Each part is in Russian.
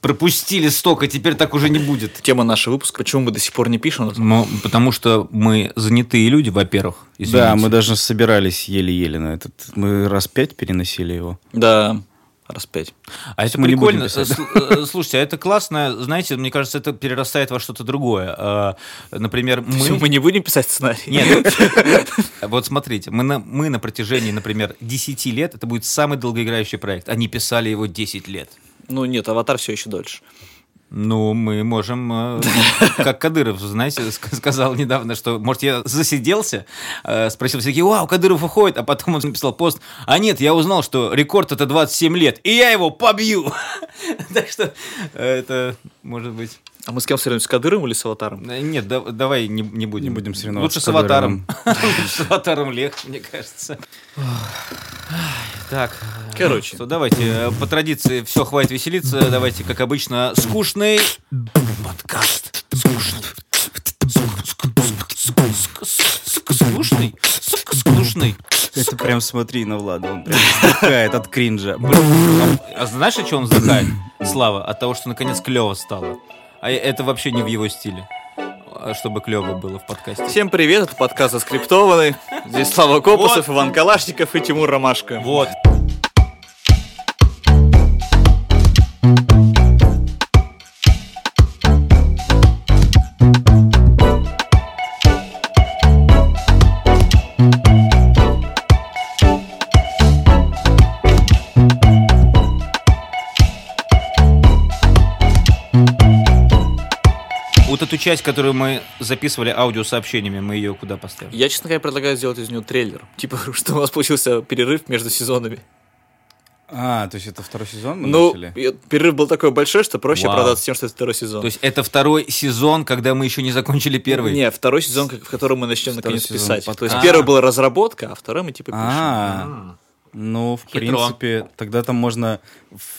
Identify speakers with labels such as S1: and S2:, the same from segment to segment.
S1: пропустили столько, теперь так уже не будет.
S2: Тема нашего выпуска. Почему мы до сих пор не пишем?
S1: Ну, потому что мы занятые люди, во-первых. извините.
S3: Да, мы даже собирались еле-еле на этот. Мы раз пять переносили его.
S2: Да, раз пять.
S1: А это
S3: мы не будем
S1: прикольно.
S3: писать.
S1: С- э, Слушайте, а это классно. Знаете, мне кажется, это перерастает во что-то другое. А, Например,
S2: Мы...
S1: мы...
S2: мы не будем писать сценарий?
S1: Нет, вот смотрите, мы на, мы на протяжении, например, 10 лет, это будет самый долгоиграющий проект. Они писали его 10 лет.
S2: Ну нет, аватар все еще дольше.
S1: Ну, мы можем, э, как Кадыров, знаете, ск- сказал недавно, что, может, я засиделся, э, спросил всякие, вау, Кадыров уходит, а потом он написал пост, а нет, я узнал, что рекорд это 27 лет, и я его побью. Так что э, это, может быть...
S2: А мы с кем соревнуемся, с Кадыром или с аватаром?
S1: Нет, да- давай не, не будем.
S3: Не будем соревноваться
S1: Лучше с
S3: с
S1: аватаром. Лучше с аватаром легче, мне кажется. Так,
S2: Короче.
S1: что, давайте, э, по традиции, все, хватит веселиться. Давайте, как обычно, скучный подкаст. Скучный. Скучный. Скучный.
S3: Это прям смотри на Влада, он прям вздыхает от кринжа.
S1: А знаешь, от чего он вздыхает? Слава, от того, что наконец клево стало. А это вообще не в его стиле. А Чтобы клево было в подкасте.
S2: Всем привет, это подкаст «Заскриптованный». Здесь Слава Копусов, Иван Калашников и Тимур Ромашко.
S1: Вот. Часть, которую мы записывали аудиосообщениями, мы ее куда поставим?
S2: Я, честно говоря, предлагаю сделать из него трейлер. Типа, что у нас получился перерыв между сезонами.
S3: А, то есть это второй сезон мы
S2: Ну,
S3: начали?
S2: перерыв был такой большой, что проще
S1: Вау.
S2: продаться тем, что это второй сезон.
S1: То есть это второй сезон, когда мы еще не закончили первый?
S2: Не, второй сезон, в котором мы начнем
S3: Второй
S2: наконец писать.
S3: подкаста.
S2: То есть
S1: А.
S2: первый была разработка, а второй мы типа пишем.
S3: А, ну, в
S1: Хитро.
S3: принципе, тогда там можно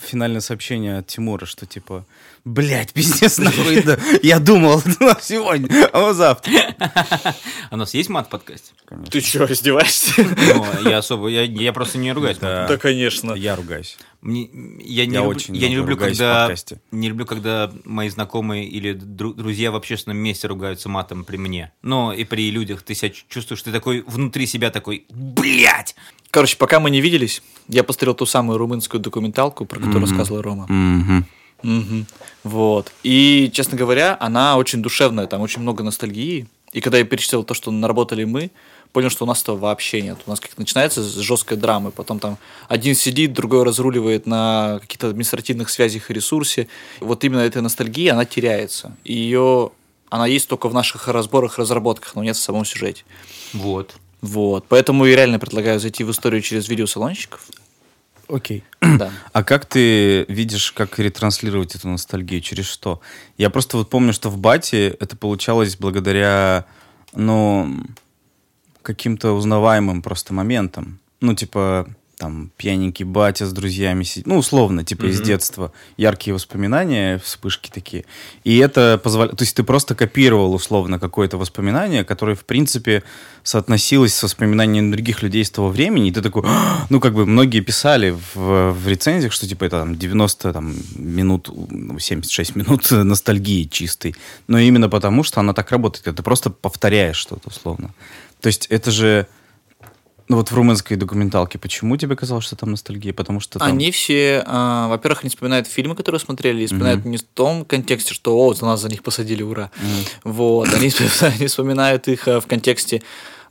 S3: финальное сообщение от Тимура, что типа, блять, пиздец, нахуй, да. я думал на сегодня, а вот завтра.
S1: А у нас есть мат в подкасте?
S2: Ты что, издеваешься?
S1: Ну, я особо, я, я просто не ругаюсь.
S3: Да.
S2: Да, конечно.
S3: Я ругаюсь.
S1: Мне- я не,
S3: Я
S1: люблю,
S3: очень
S1: я не люблю, когда не люблю, когда мои знакомые или дру- друзья в общественном месте ругаются матом при мне. Но и при людях ты себя чу- чувствуешь, ты такой внутри себя такой, блять.
S2: Короче, пока мы не виделись, я посмотрел ту самую румынскую документалку, про которую рассказывала Рома.
S3: Мгм.
S2: Мгм. Вот. И, честно говоря, она очень душевная, там очень много ностальгии. И когда я перечислил то, что наработали мы, понял, что у нас этого вообще нет. У нас как начинается с жесткой драмы, потом там один сидит, другой разруливает на каких-то административных связях и ресурсе. Вот именно эта ностальгия, она теряется. И ее, она есть только в наших разборах, разработках, но нет в самом сюжете.
S1: Вот.
S2: Вот. Поэтому я реально предлагаю зайти в историю через видеосалончиков.
S3: Окей.
S2: Да.
S3: А как ты видишь, как ретранслировать эту ностальгию? Через что? Я просто вот помню, что в Бате это получалось благодаря, ну, каким-то узнаваемым просто моментам. Ну, типа, там, пьяненький батя с друзьями сидит. Ну, условно, типа, из детства. Яркие воспоминания, вспышки такие. И это позволяет... То есть ты просто копировал, условно, какое-то воспоминание, которое, в принципе, соотносилось с воспоминаниями других людей с того времени. И ты такой... «А!» Ну, как бы многие писали в, в рецензиях, что, типа, это там 90 там, минут, ну, 76 минут ностальгии чистой. Но именно потому, что она так работает. Ты просто повторяешь что-то, условно. То есть это же... Ну вот в румынской документалке, почему тебе казалось, что там ностальгия? Потому что там...
S2: Они все, а, во-первых, они вспоминают фильмы, которые смотрели, и вспоминают не в том контексте, что «О, за нас за них посадили, ура!» Вот, они, вспоминают- они вспоминают их а, в контексте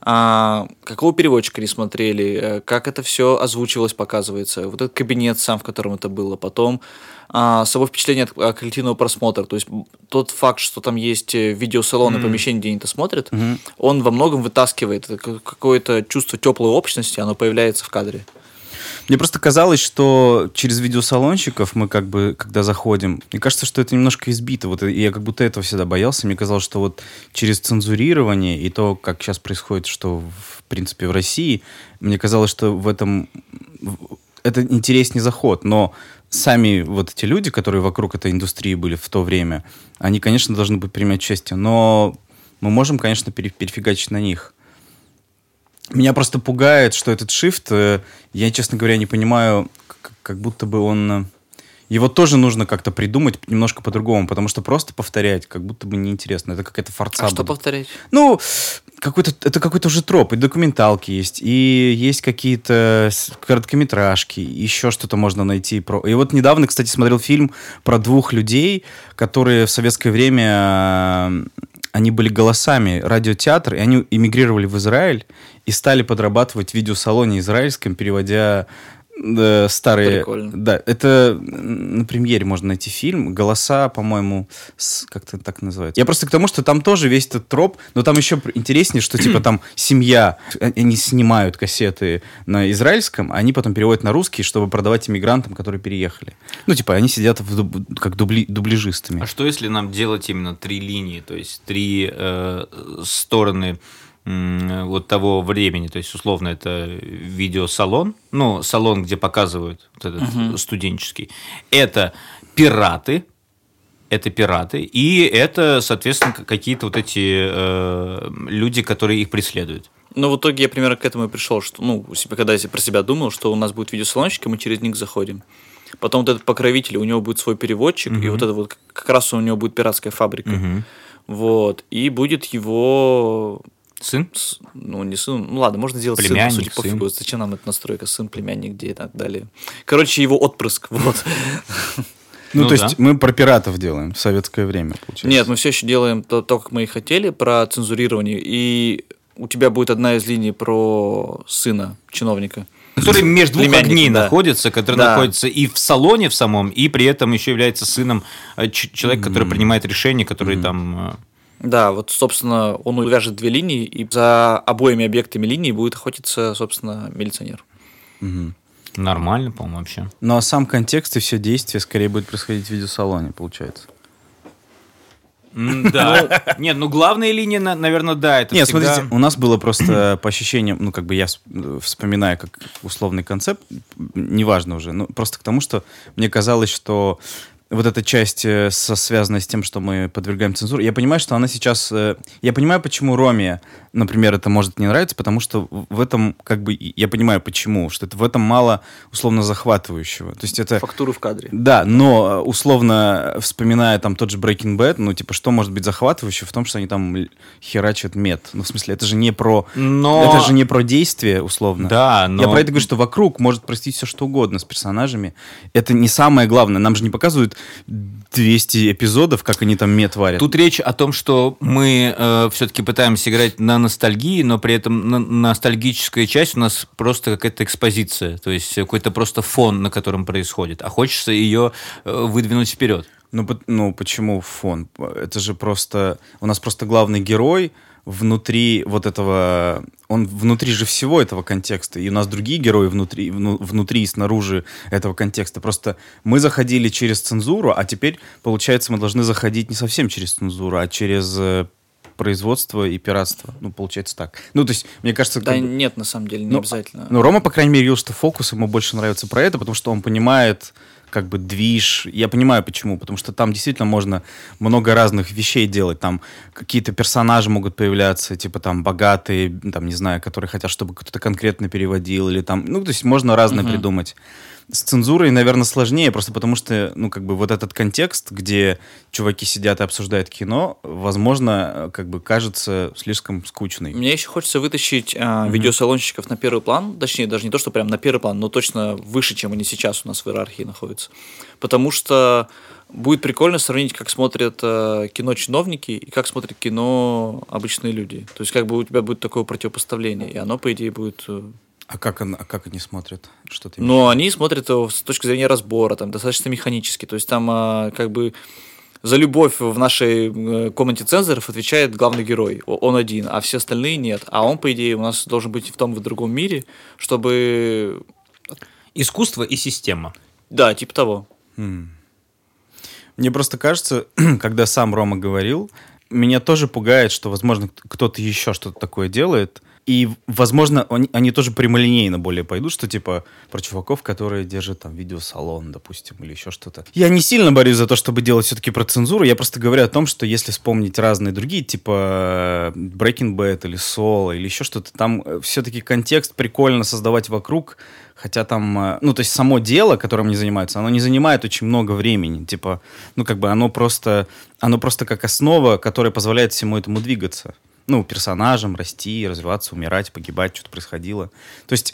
S2: а, какого переводчика они смотрели, э, как это все озвучивалось, показывается, вот этот кабинет сам, в котором это было, потом а, само впечатление от а, коллективного просмотра, то есть тот факт, что там есть э, видеосалон и помещение, где они это смотрят, он во многом вытаскивает ка- какое-то чувство теплой общности, оно появляется в кадре.
S3: Мне просто казалось, что через видеосалонщиков мы как бы, когда заходим, мне кажется, что это немножко избито. Вот я как будто этого всегда боялся. Мне казалось, что вот через цензурирование и то, как сейчас происходит, что в принципе в России, мне казалось, что в этом это интереснее заход. Но сами вот эти люди, которые вокруг этой индустрии были в то время, они, конечно, должны быть принимать участие. Но мы можем, конечно, пере- перефигачить на них. Меня просто пугает, что этот shift, э, я, честно говоря, не понимаю, как будто бы он... э, его тоже нужно как-то придумать немножко по-другому, потому что просто повторять как будто бы неинтересно. Это какая-то форца
S2: А что
S3: будет.
S2: повторять?
S3: Ну, какой-то, это какой-то уже троп. И документалки есть, и есть какие-то короткометражки, еще что-то можно найти. Про... И вот недавно, кстати, смотрел фильм про двух людей, которые в советское время э, они были голосами радиотеатра, и они эмигрировали в Израиль и стали подрабатывать в видеосалоне израильском, переводя э, старые...
S2: Прикольно.
S3: Да, это на премьере можно найти фильм. Голоса, по-моему, с- как-то так называется. Я просто к тому, что там тоже весь этот троп, но там еще интереснее, что типа там семья, э, они снимают кассеты на израильском, а они потом переводят на русский, чтобы продавать иммигрантам, которые переехали. Ну, типа, они сидят в дуб- как дубли- дубляжистами.
S1: А что если нам делать именно три линии, то есть три э, стороны вот того времени, то есть условно это видеосалон, ну салон, где показывают вот этот студенческий, это пираты, это пираты, и это, соответственно, какие-то вот эти э, люди, которые их преследуют.
S2: Ну, в итоге я примерно к этому и пришел, что, ну, когда я про себя думал, что у нас будет видеосалончик, и мы через них заходим. Потом вот этот покровитель, у него будет свой переводчик, и вот это вот как- раз у него будет пиратская фабрика. Вот. И будет его
S1: Сын?
S2: с- ну, не сын, ну ладно, можно сделать
S1: Племянник,
S2: сын, по сути,
S1: сын.
S2: пофигу, зачем нам эта настройка, сын, племянник, где и так далее. Короче, его отпрыск, вот.
S3: Ну,
S1: Ну
S3: то
S1: да.
S3: есть мы про пиратов делаем в советское время, получается.
S2: Нет, мы все еще делаем то, то, как мы и хотели, про цензурирование, и у тебя будет одна из линий про сына чиновника.
S1: Который между двух огней
S2: да.
S1: находится, который
S2: Да.
S1: находится и в салоне в самом, и при этом еще является сыном э, человека, который принимает решения, который там... э,
S2: Да, вот, собственно, он увяжет две линии, и за обоими объектами линии будет охотиться, собственно, милиционер.
S1: Нормально, по-моему, вообще.
S3: Ну, а сам контекст и все действия скорее будет происходить в видеосалоне, получается.
S1: Да. Нет, ну главная линия, на- наверное, да, это
S3: Нет,
S1: всегда-
S3: смотрите, у нас было просто по ощущениям, ну, как бы я вс- вспоминаю как условный концепт, неважно уже, ну, просто к тому, что мне казалось, что вот эта часть, э, со, связанная с тем, что мы подвергаем цензуре, я понимаю, что она сейчас... э, Я понимаю, почему Роме, например, это может не нравиться, потому что в этом, как бы, я понимаю, почему, что это в этом мало условно захватывающего. То есть это...
S2: Фактуры в кадре.
S3: Да, но э, условно, вспоминая там тот же Breaking Bad, ну, типа, что может быть захватывающе в том, что они там херачат мед? Ну, в смысле, это же не про...
S1: Но-
S3: Это же не про действие, условно.
S1: Да, но...
S3: Я про это говорю, что вокруг может простить все что угодно с персонажами. Это не самое главное. Нам же не показывают 200 эпизодов, как они там мед варят.
S1: Тут речь о том, что мы все-таки пытаемся играть на ностальгии, но при этом на- ностальгическая часть у нас просто какая-то экспозиция, то есть какой-то просто фон, на котором происходит, а хочется ее э, выдвинуть вперед.
S3: Ну, ну, почему фон? Это же просто... У нас просто главный герой внутри вот этого... Он внутри же всего этого контекста. И у нас другие герои внутри, вну- внутри и снаружи этого контекста. Просто мы заходили через цензуру, а теперь, получается, мы должны заходить не совсем через цензуру, а через э, производство и пиратство. Ну, получается так. Ну, то есть, мне кажется...
S2: Да
S3: как
S2: нет, на самом деле, не
S3: Ну,
S2: обязательно.
S3: ну, Рома, по крайней мере, говорил, что фокус ему больше нравится про это, потому что он понимает как бы движ. Я понимаю, почему. Потому что там действительно можно много разных вещей делать. Там какие-то персонажи могут появляться, типа там богатые, там, не знаю, которые хотят, чтобы кто-то конкретно переводил, или там... Ну, то есть можно разное придумать. С цензурой, наверное, сложнее, просто потому что, ну, как бы вот этот контекст, где чуваки сидят и обсуждают кино, возможно, э, как бы кажется слишком скучный.
S2: Мне еще хочется вытащить а, видеосалонщиков на первый план, точнее, даже не то, что прям на первый план, но точно выше, чем они сейчас у нас в иерархии находятся. Потому что будет прикольно сравнить, как смотрят э, кино чиновники и как смотрят кино обычные люди. То есть как бы у тебя будет такое противопоставление, и оно, по идее, будет... э,
S3: А как, он- а как они смотрят? Что ты
S2: Но они смотрят его с точки зрения разбора, там, достаточно механически. То есть там а, как бы за любовь в нашей э, комнате цензоров отвечает главный герой. Он один, а все остальные нет. А он, по идее, у нас должен быть в том и в другом мире, чтобы...
S1: Искусство и система.
S2: Да, типа того.
S3: Мне просто кажется, когда сам Рома говорил, меня тоже пугает, что, возможно, кто-то еще что-то такое делает. И, возможно, они, они тоже прямолинейно более пойдут, что типа про чуваков, которые держат там видеосалон, допустим, или еще что-то. Я не сильно борюсь за то, чтобы делать все-таки про цензуру. Я просто говорю о том, что если вспомнить разные другие, типа Breaking Bad или Соло или еще что-то, там э, все-таки контекст прикольно создавать вокруг, хотя там, э, ну, то есть само дело, которым они занимаются, оно не занимает очень много времени. Типа, ну, как бы оно просто, оно просто как основа, которая позволяет всему этому двигаться ну, персонажам расти, развиваться, умирать, погибать, что-то происходило. То есть,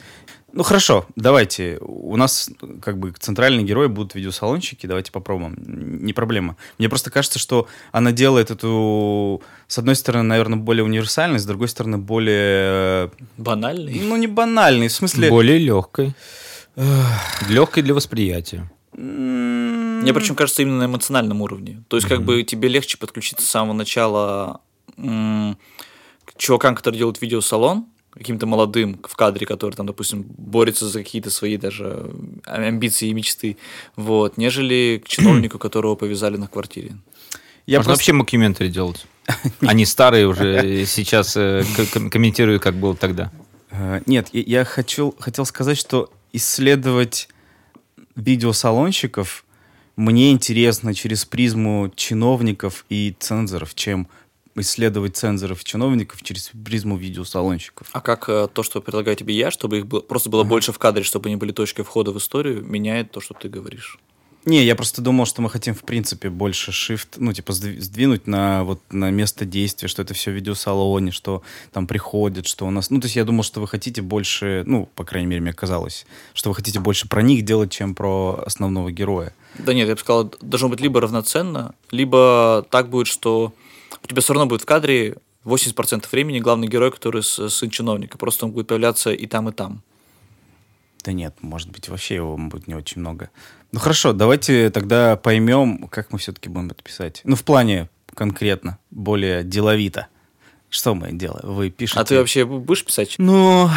S3: ну хорошо, давайте. У нас как бы центральные герои будут видеосалончики, давайте попробуем. Не проблема. Мне просто кажется, что она делает эту, с одной стороны, наверное, более универсальной, с другой стороны, более...
S2: Банальный?
S3: Ну, не банальный, в смысле...
S1: Более легкой. Легкой для восприятия.
S2: Мне причем кажется именно на эмоциональном уровне. То есть, как бы тебе легче подключиться с самого начала чувакам, которые делают видеосалон, каким-то молодым в кадре, который там, допустим, борется за какие-то свои даже амбиции и мечты, вот, нежели к чиновнику, которого повязали на квартире.
S1: Я просто... вообще мокюментари делать. Они старые уже сейчас э, комментируют, как было тогда.
S3: Э, нет, я хочу, хотел сказать, что исследовать видеосалонщиков мне интересно через призму чиновников и цензоров, чем исследовать цензоров и чиновников через призму видеосалонщиков.
S2: А как э, то, что предлагаю тебе я, чтобы их было, просто было ага. больше в кадре, чтобы они были точкой входа в историю, меняет то, что ты говоришь?
S3: Не, я просто думал, что мы хотим, в принципе, больше shift, ну, типа, сдвинуть на, вот, на место действия, что это все в видеосалоне, что там приходят, что у нас... Ну, то есть я думал, что вы хотите больше, ну, по крайней мере, мне казалось, что вы хотите больше про них делать, чем про основного героя.
S2: Да нет, я бы сказал, должно быть либо равноценно, либо так будет, что у тебя все равно будет в кадре 80% времени главный герой, который сын чиновника. Просто он будет появляться и там, и там.
S3: Да нет, может быть, вообще его будет не очень много. Ну хорошо, давайте тогда поймем, как мы все-таки будем это писать. Ну, в плане конкретно, более деловито. Что мы делаем? Вы пишете...
S2: А ты вообще будешь писать?
S3: Ну...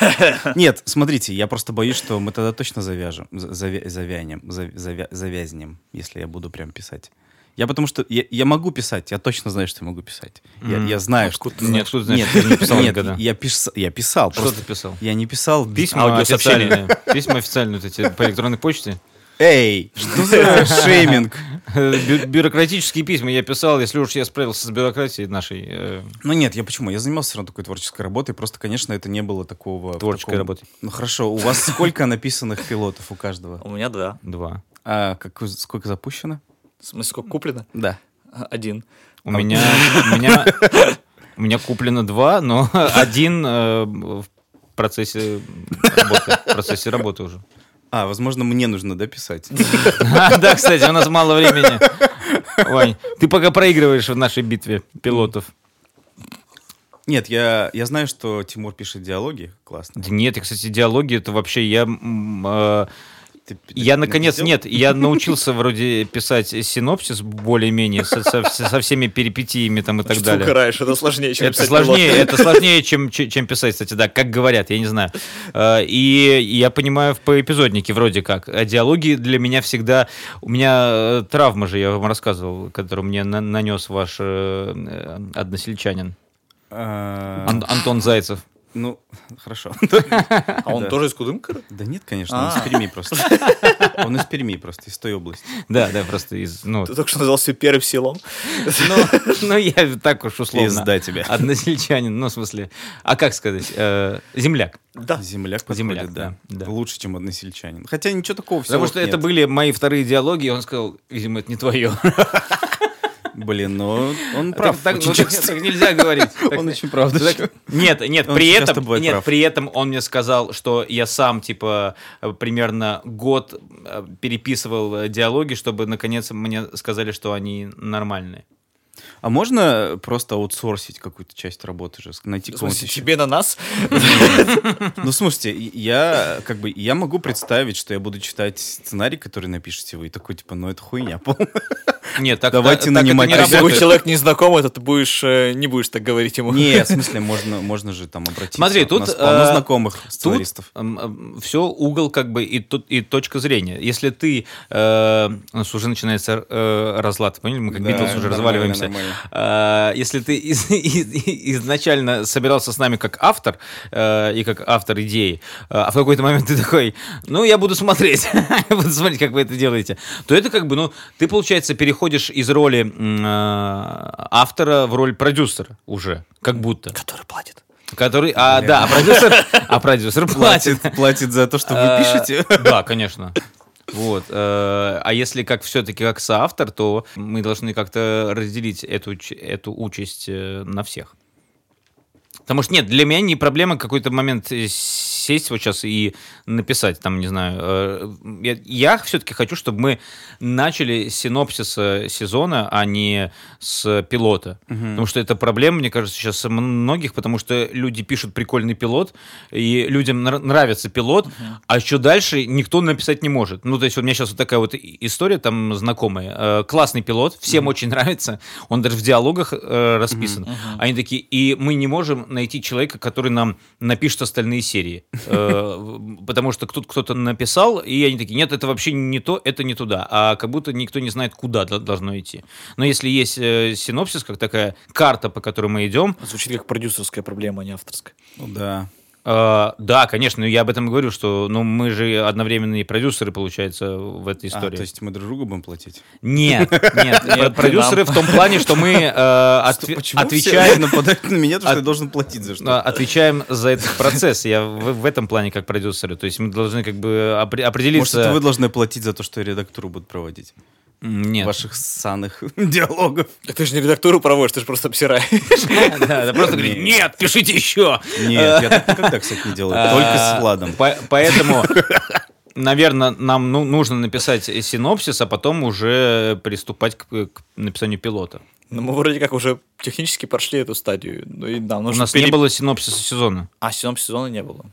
S3: Нет, смотрите, я просто боюсь, что мы тогда точно завяжем, завянем, завязнем, если я буду прям писать. Я потому что я, я могу писать, я точно знаю, что я могу писать. Я, я знаю,
S1: откуда
S3: что...
S1: Ты нет, знаешь, нет, ты не писал
S3: нет,
S1: никогда.
S3: Я, пис, я писал.
S1: Что ты писал?
S3: Я не писал
S1: письма официальные. Письма официальные по электронной почте.
S3: Эй, что за шейминг?
S1: Бю- бюрократические письма я писал, если уж я справился с бюрократией нашей. Э...
S3: Ну нет, я почему? Я занимался все равно такой творческой работой, просто, конечно, это не было такого...
S1: Творческой
S3: такого...
S1: работы.
S3: Ну хорошо, у вас сколько написанных пилотов у каждого?
S2: У меня два.
S1: Два.
S3: А как, сколько запущено?
S2: В смысле, сколько куплено?
S3: Да.
S2: Один.
S1: У меня, у меня, у меня куплено два, но один э, в процессе работы, в процессе работы уже.
S3: А, возможно, мне нужно дописать.
S1: Да, кстати, у нас мало времени. Вань, ты пока проигрываешь в нашей битве пилотов.
S3: Нет, я, я знаю, что Тимур пишет диалоги. Классно.
S1: Да нет, кстати, диалоги это вообще я э, ты, я наконец написал? нет, я научился вроде писать синопсис более-менее со, со, со всеми перипетиями там и так
S2: Что
S1: далее.
S2: Ты укораешь, это сложнее, чем
S1: это сложнее, это сложнее, чем чем писать, кстати, да, как говорят, я не знаю. А, и я понимаю по эпизоднике вроде как. А диалоги для меня всегда, у меня э, травма же, я вам рассказывал, которую мне на, нанес ваш э, э односельчанин. А, Ан- Антон Зайцев.
S3: Ну, хорошо.
S2: А он тоже из Кудымкара?
S3: Да нет, конечно, он из а. Перми просто. Он из Перми просто, из той области.
S1: Да, да, просто из... Ну,
S2: Ты только что назвал себя первым селом.
S1: Ну, ну, я так уж условно.
S3: Пизда тебе.
S1: Односельчанин, ну, в смысле... А как сказать? Э, земляк.
S3: Да. Земляк подходит, да. Лучше, чем односельчанин. Хотя ничего такого
S1: всего Потому что это были мои вторые диалоги, и он сказал, видимо, это не твое.
S3: Блин, ну он прав.
S1: Так, очень ну. Так, так нельзя говорить.
S3: Он очень прав.
S1: Нет, нет, при этом, нет, при этом он мне сказал, что я сам типа примерно год э, переписывал диалоги, чтобы наконец мне сказали, что они нормальные.
S3: А можно просто аутсорсить какую-то часть работы же, найти
S2: кого-нибудь тебе на нас?
S3: Ну, слушайте, я как бы я могу представить, что я буду читать сценарий, который напишете вы, и такой, типа, ну это хуйня полная.
S1: Нет, так,
S3: Давайте
S1: так- так это
S3: нанимать
S1: не
S2: если человек незнакомый, то ты будешь, э, не будешь так говорить ему.
S3: Нет, в смысле, можно, можно же там обратиться.
S1: Смотри, тут,
S3: У нас полно
S1: э,
S3: знакомых
S1: Тут
S3: сценаристов.
S1: все угол как бы и, тут, и точка зрения. Если ты... э, у нас уже начинается э, разлад, поняли? Мы как
S3: Да,
S1: Битлз уже разваливаемся.
S3: нормально.
S1: Э, если ты из- из- изначально собирался с нами как автор э, и как автор идеи, э, а в какой-то момент ты такой, ну, я буду смотреть, я буду смотреть, как вы это делаете, то это как бы, ну, ты, получается, переходишь из роли э, автора в роль продюсера уже, как будто.
S2: Который платит.
S1: Который, а, да, а продюсер, а продюсер платит.
S3: Платит, платит за то, что вы
S1: Э,
S3: пишете.
S1: Да, конечно. Вот. э, А если как все-таки как соавтор, то мы должны как-то разделить эту, эту участь на всех. Потому что нет, для меня не проблема какой-то момент сесть вот сейчас и написать, там, не знаю. э, Я, я все-таки хочу, чтобы мы начали с синопсиса сезона, а не с пилота. Потому что это проблема, мне кажется, сейчас многих, потому что люди пишут прикольный пилот, и людям нра- нравится пилот, а еще дальше никто написать не может. Ну, то есть у меня сейчас вот такая вот история там знакомая. Э, Классный пилот, всем очень нравится, он даже в диалогах э, расписан. Они такие, и мы не можем найти человека, который нам напишет остальные серии. Э, Потому что кто-то кто-то написал, и они такие, нет, это вообще не то, это не туда. А как будто никто не знает, куда до- должно идти. Но если есть э, синопсис, как такая карта, по которой мы идем,
S2: Звучит как продюсерская проблема, а не авторская.
S3: Ну да.
S1: Э, да, конечно, я об этом и говорю, что ну, мы же одновременные продюсеры, получается, в этой
S3: А,
S1: истории.
S3: то есть мы друг другу будем платить?
S1: Нет, нет, продюсеры в том плане, что мы э, отве-
S3: Почему
S1: отвечаем
S3: нападают на меня, то, что я должен платить за
S1: а,
S3: что?
S1: отвечаем за этот процесс. Я в, этом плане как продюсеры. То есть мы должны как бы опре-
S3: Может,
S1: определиться.
S3: это вы должны платить за то, что редактуру будут проводить?
S1: Нет.
S3: Ваших ссаных диалогов.
S2: Так ты же не редактуру проводишь, ты же просто обсираешь.
S1: Да, да, просто говорит, нет, пишите еще.
S3: Нет, я так никогда, кстати, не делаю. Только с Владом.
S1: А, По- Поэтому, наверное, нам ну, нужно написать синопсис, а потом уже приступать к, написанию пилота.
S2: Ну, мы вроде как уже технически прошли эту стадию. Ну, и да,
S1: У нас
S2: пере-
S1: не было синопсиса сезона.
S2: А, сезон сезона не было.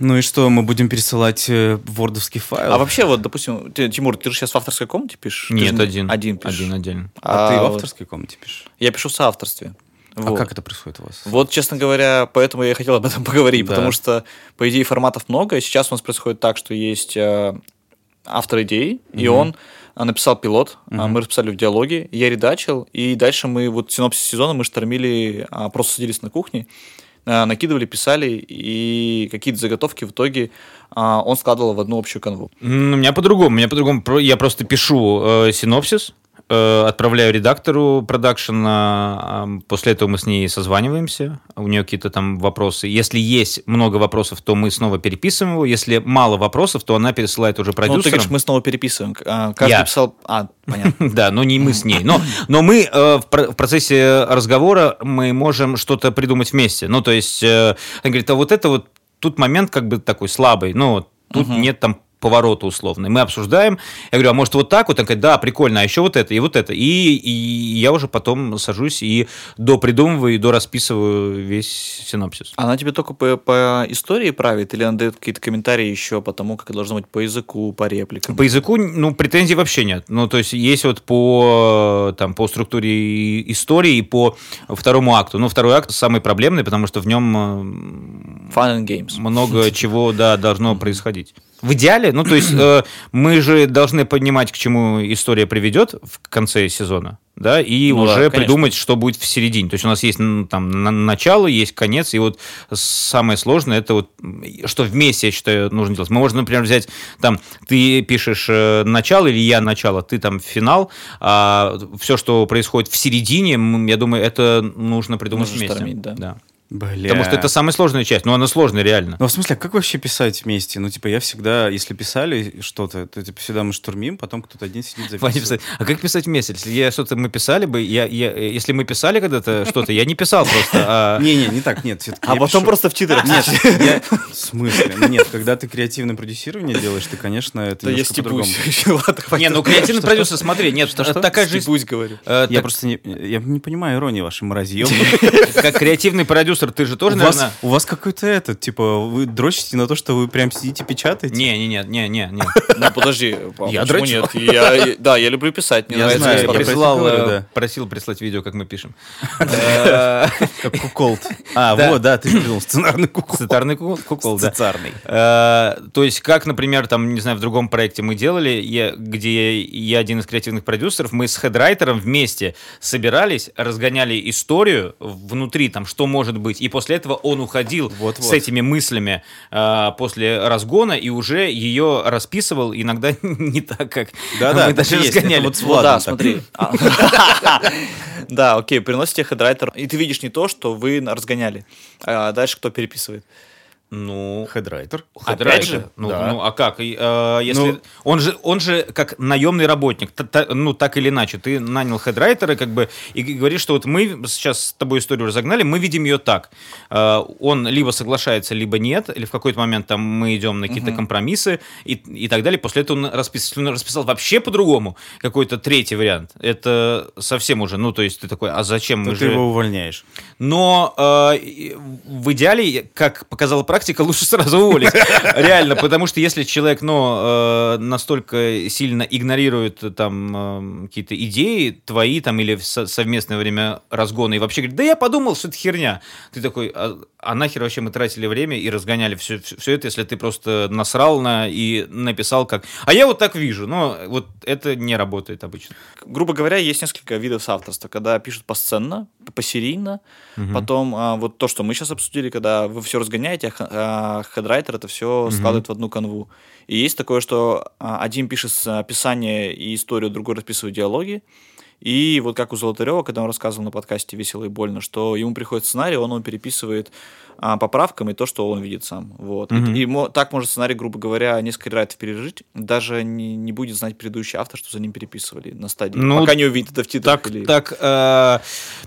S3: Ну и что, мы будем пересылать э, вордовский файл?
S2: А вообще, вот, допустим, ты, Тимур, ты же сейчас в авторской комнате пишешь? Ты
S1: Нет,
S2: не-
S1: один.
S2: Один пишешь.
S1: Один отдельно.
S3: А, ты в
S2: вот
S3: авторской комнате пишешь?
S2: Я пишу в соавторстве.
S3: А
S2: Вот.
S3: как это происходит у вас?
S2: Вот, честно говоря, поэтому я и хотел об этом поговорить,
S3: Да.
S2: потому что, по идее, форматов много. и Сейчас у нас происходит так, что есть э, автор идеи, и он а, написал пилот, а, мы расписали в диалоге, я редачил, и дальше мы, вот синопсис сезона мы штормили, а, просто садились на кухне, а, накидывали, писали, и какие-то заготовки в итоге а, он складывал в одну общую канву.
S1: У меня по-другому. У меня по-другому. Я просто пишу э, синопсис, э, отправляю редактору продакшена, после этого мы с ней созваниваемся, у нее какие-то там вопросы. Если есть много вопросов, то мы снова переписываем его. Если мало вопросов, то она пересылает уже
S2: Ну, ты
S1: продюсерам.
S2: говоришь, мы снова переписываем. А, Каждый
S1: Я.
S2: писал... А, понятно.
S1: Да, но не мы с ней. Но, но мы э, в, про- в процессе разговора мы можем что-то придумать вместе. Ну, то есть, э, она говорит, а вот это вот тут момент как бы такой слабый. Ну, тут нет там поворота условно. Мы обсуждаем. Я говорю, а может вот так вот? Она говорит, да, прикольно, а еще вот это и вот это. И, и я уже потом сажусь и допридумываю, и дорасписываю весь синопсис.
S2: Она тебе только по, по истории правит, или она дает какие-то комментарии еще по тому, как должно быть по языку, по репликам?
S1: По языку, ну, претензий вообще нет. Ну, то есть, есть вот по, там, по структуре истории и по второму акту. Ну, второй акт самый проблемный, потому что в нем
S2: Fun and Games.
S1: много чего, да, должно происходить. В идеале, ну, то есть, э, мы же должны понимать, к чему история приведет в конце сезона, да, и
S2: Ну да,
S1: уже
S2: конечно.
S1: придумать, что будет в середине. То есть, у нас есть м, там на- начало, есть конец, и вот самое сложное, это вот, что вместе, я считаю, нужно делать. Мы можем, например, взять, там, ты пишешь э, начало, или я начало, ты там финал, а все, что происходит в середине, я думаю, это нужно придумать
S2: Нужно
S1: вместе.
S2: штормить, да.
S3: Бля.
S1: Потому что это самая сложная часть, но она сложная реально.
S3: Ну, в смысле, а как вообще писать вместе? Ну, типа, я всегда, если писали что-то, то типа, всегда мы штурмим, потом кто-то один сидит записывает.
S1: А как писать вместе? Если я что-то мы писали бы, я, я, если мы писали когда-то что-то, я не писал просто. а-
S3: Не-не, не так, нет.
S2: А потом просто в читерах.
S3: Нет, в смысле? Ну, нет, когда ты креативное продюсирование делаешь, ты, конечно, это немножко по-другому.
S1: Не, ну креативный продюсер, смотри, нет, такая.
S2: Степусь, говорю.
S1: э,
S3: Я просто не, я не понимаю иронии вашей мрази. ёб.
S1: как креативный продюсер продюсер, ты же тоже,
S3: у, вас,
S1: наверное...
S3: у вас какой-то этот, типа, вы дрочите на то, что вы прям сидите печатаете?
S1: Не, не, не, не, не, не.
S2: Ну, подожди, а
S3: Я дрочу.
S2: нет? Я- Да, я люблю писать, мне
S3: Я
S2: нравится
S3: знаю,
S1: Я присылал,
S3: говорю,
S1: э,
S3: да.
S1: просил прислать видео, как мы пишем.
S3: Как куколд. А, вот, да, ты придумал сценарный кукол.
S1: Сценарный ку- кукол, да.
S3: Сценарный.
S1: Э, То есть, как, например, там, не знаю, в другом проекте мы делали, где я один из креативных продюсеров, мы с хедрайтером вместе собирались, разгоняли историю внутри, там, что может быть, и после этого он уходил
S3: Вот-вот.
S1: с этими мыслями э, после разгона и уже ее расписывал, иногда не так, как
S3: Да-да,
S1: мы
S3: так
S1: даже
S3: есть. Это
S1: разгоняли.
S3: вот с
S2: Ну
S3: Владом
S2: да,
S3: так.
S2: смотри. Да, окей, приносите хедрайтер, и ты видишь не то, что вы разгоняли, а дальше кто переписывает.
S1: Ну,
S3: Хедрайтер.
S1: Опять же? Ну,
S3: Да.
S1: ну, а как? Э, если...
S3: Ну-
S1: он, же, он же как наемный работник, та- та- ну, так или иначе. Ты нанял хедрайтера, как бы, и говоришь, что вот мы сейчас с тобой историю разогнали, мы видим ее так. Э, он либо соглашается, либо нет, или в какой-то момент там мы идем на какие-то компромиссы и, и так далее. После этого он расписал, он расписал вообще по-другому, какой-то третий вариант. Это совсем уже, ну, то есть ты такой, а зачем мы
S3: То
S1: же...
S3: ты его увольняешь.
S1: Но э, в идеале, как показала практика, лучше сразу уволить. Реально, потому что если человек, ну, э, настолько сильно игнорирует там э, какие-то идеи твои там или совместное время разгона и вообще говорит, да я подумал, что это херня. Ты такой, а, а нахер вообще мы тратили время и разгоняли все, все, это, если ты просто насрал на и написал как... А я вот так вижу, но вот это не работает обычно.
S2: Грубо говоря, есть несколько видов соавторства, когда пишут посценно, посерийно, потом а, вот то, что мы сейчас обсудили, когда вы все разгоняете, а а хедрайтер это все складывает в одну канву. И есть такое, что а, один пишет с- описание и историю, другой расписывает диалоги. И вот как у Золотарева, когда он рассказывал на подкасте «Весело и больно», что ему приходит сценарий, он его переписывает а, поправками то, что он видит сам. Вот. И-
S1: Мгм.
S2: И, мо- так может сценарий, грубо говоря, несколько райдов пережить, даже не, не будет знать предыдущий автор, что за ним переписывали на стадии,
S1: Ну,
S2: пока не увидит это в титрах.
S1: Так,
S2: или-
S1: так э,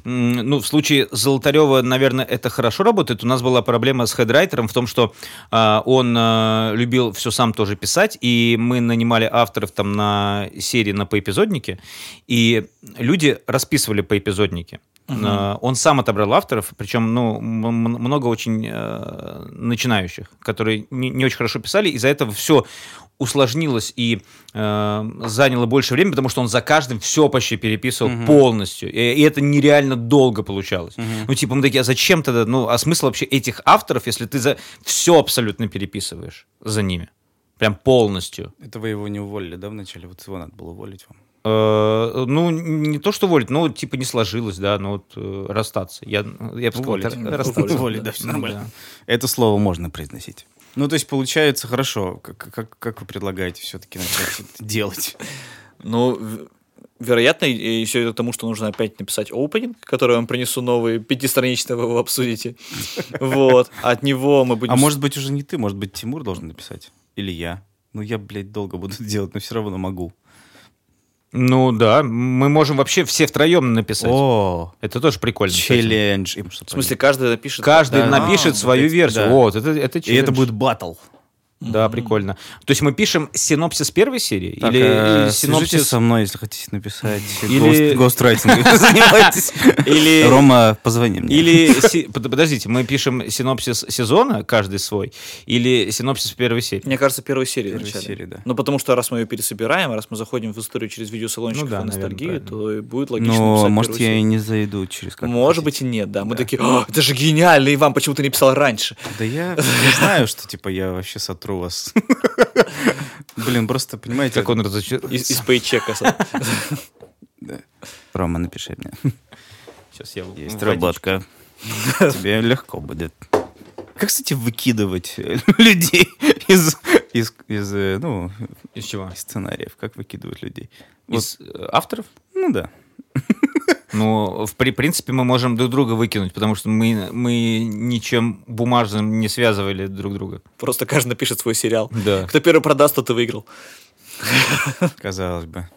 S1: ну, в случае Золотарева, наверное, это хорошо работает. У нас была проблема с хедрайтером в том, что э, он э, любил все сам тоже писать, и мы нанимали авторов там на серии на поэпизоднике, и люди расписывали поэпизодники. Э, Он сам отобрал авторов, причем ну, много очень э, начинающих, которые не, не очень хорошо писали. Из-за этого все усложнилось и э, заняло больше времени, потому что он за каждым все почти переписывал полностью. И, и это нереально долго получалось. Ну, типа, мы такие, а зачем тогда? Ну, а смысл вообще этих авторов, если ты за все абсолютно переписываешь за ними? Прям полностью.
S3: Это вы его не уволили, да, вначале? Вот его надо было уволить вам.
S1: Э, ну, не то, что волить, но типа не сложилось, да, ну вот э, расстаться. Я, я бы сказал,
S3: Уволить.
S1: это расстаться.
S3: Уволить, да, все нормально.
S1: Да.
S3: Это слово можно произносить. Ну, то есть, получается, хорошо. Как, как, как вы предлагаете все-таки начать это делать?
S2: Ну, вероятно, и все это к тому, что нужно опять написать опенинг, который я вам принесу новый, пятистраничный, вы его обсудите. Вот. От него мы будем...
S3: А может быть, уже не ты, может быть, Тимур должен написать? Или я? Ну, я, блядь, долго буду это делать, но все равно могу.
S1: Ну да, мы можем вообще все втроем написать.
S3: О,
S1: Это тоже прикольно.
S3: челлендж.
S2: В смысле, каждый напишет...
S1: Каждый
S3: Да.
S1: напишет
S2: А,
S1: свою
S3: вот эти,
S1: версию.
S3: да.
S1: Вот, это, это
S3: И это
S1: челлендж.
S3: будет батл.
S1: Да, прикольно. То есть мы пишем синопсис первой серии?
S3: Так,
S1: или,
S3: э,
S1: синопсис...
S3: со мной, если хотите написать.
S1: Или-
S3: Гост- Гострайтингом занимайтесь.
S1: Или-
S3: Рома, позвони мне.
S1: Или, подождите, мы пишем синопсис сезона, каждый свой, или синопсис первой серии?
S2: Мне кажется, первой серии
S3: Первой серии, да.
S2: Ну, потому что раз мы ее пересобираем, раз мы заходим в историю через видеосалончиков
S1: Ну
S2: и ностальгию, то и будет логично
S3: Но,
S2: написать
S3: может, я и не зайду через как
S2: Может быть и нет, да. Мы такие, «О, это же гениально, Иван, почему ты не писал раньше?
S3: Да я, знаю, что, типа, я вообще сотру вас. Блин, просто, понимаете...
S1: Как он разочарован.
S2: Из, пейчека.
S3: Рома, напиши мне.
S1: Сейчас я
S3: Есть работка. Тебе легко будет. Как, кстати, выкидывать людей из, из, из, э, ну,
S1: Из чего?
S3: из сценариев? Как выкидывать людей? Вот,
S1: Из э, авторов?
S3: ну да.
S1: Ну, в при- принципе, мы можем друг друга выкинуть, потому что мы, мы ничем бумажным не связывали друг друга.
S2: Просто каждый напишет свой сериал.
S1: Да.
S2: Кто первый продаст, тот и выиграл.
S3: Казалось бы.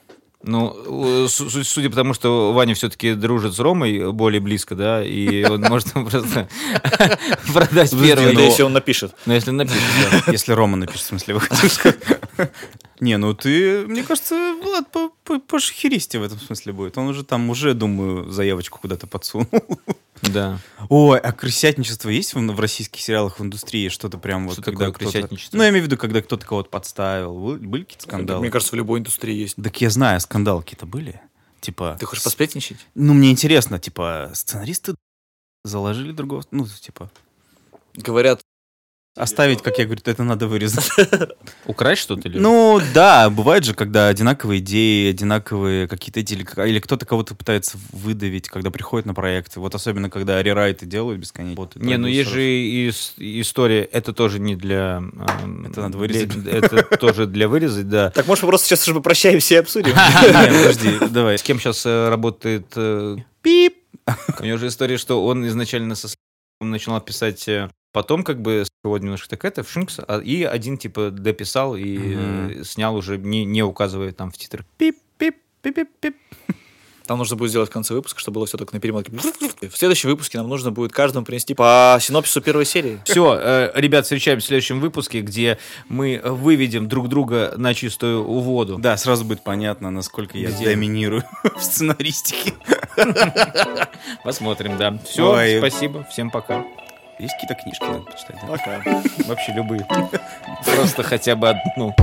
S1: Ну, су- су- судя по тому, что Ваня все-таки дружит с Ромой более близко, да, и он может просто продать первый.
S2: Если он напишет.
S1: Ну, если напишет, да.
S3: Если Рома напишет, в смысле, вы хотите сказать? Не, ну ты, мне кажется, Влад по, по, по шахеристе в этом смысле будет. Он уже там, уже, думаю, заявочку куда-то подсунул.
S1: Да.
S3: Ой, а крысятничество есть в, в российских сериалах в индустрии? Что-то прям вот
S1: Что
S3: когда
S1: такое крысятничество?
S3: Ну, я имею в виду, когда кто-то кого-то подставил. Был- Были какие-то скандалы?
S2: Мне кажется, в любой индустрии есть.
S3: Так я знаю, скандалы какие-то были. Типа...
S2: Ты хочешь посплетничать?
S3: Ну, мне интересно, типа, сценаристы заложили другого... Ну, типа...
S2: Говорят,
S3: Оставить, как я говорю, это надо вырезать.
S1: Украсть что-то или?
S3: Ну, да, бывает же, когда одинаковые идеи, одинаковые какие-то эти... Или, или кто-то кого-то пытается выдавить, когда приходит на проекты. Вот особенно, когда рерайты делают бесконечно. Вот,
S1: Не, ну есть же и ис- история, это тоже не для... эм,
S3: Это надо
S1: для-
S3: вырезать.
S1: Это тоже для вырезать, да.
S2: так может мы просто сейчас уже попрощаемся и обсудим?
S3: Подожди, давай.
S1: С кем сейчас работает... э, Пип! У него же история, что он изначально со Начинал писать э, потом как бы вот немножко так это, в Шинкс, а- и один типа дописал и э, снял уже, не, не указывая там в титрах. Пип, пип, пип, пип, пип.
S2: Там нужно будет сделать в конце выпуска, чтобы было все только на перемотке. В следующем выпуске нам нужно будет каждому принести по синопсису первой серии.
S1: Все, ребят, встречаемся в следующем выпуске, где мы выведем друг друга на чистую воду.
S3: Да, сразу будет понятно, насколько я
S1: Где?
S3: доминирую в сценаристике.
S1: Посмотрим, да. Все,
S3: Ой.
S1: спасибо, всем пока.
S3: Есть какие-то книжки, надо почитать. да?
S2: Пока.
S1: Вообще любые. Просто хотя бы одну.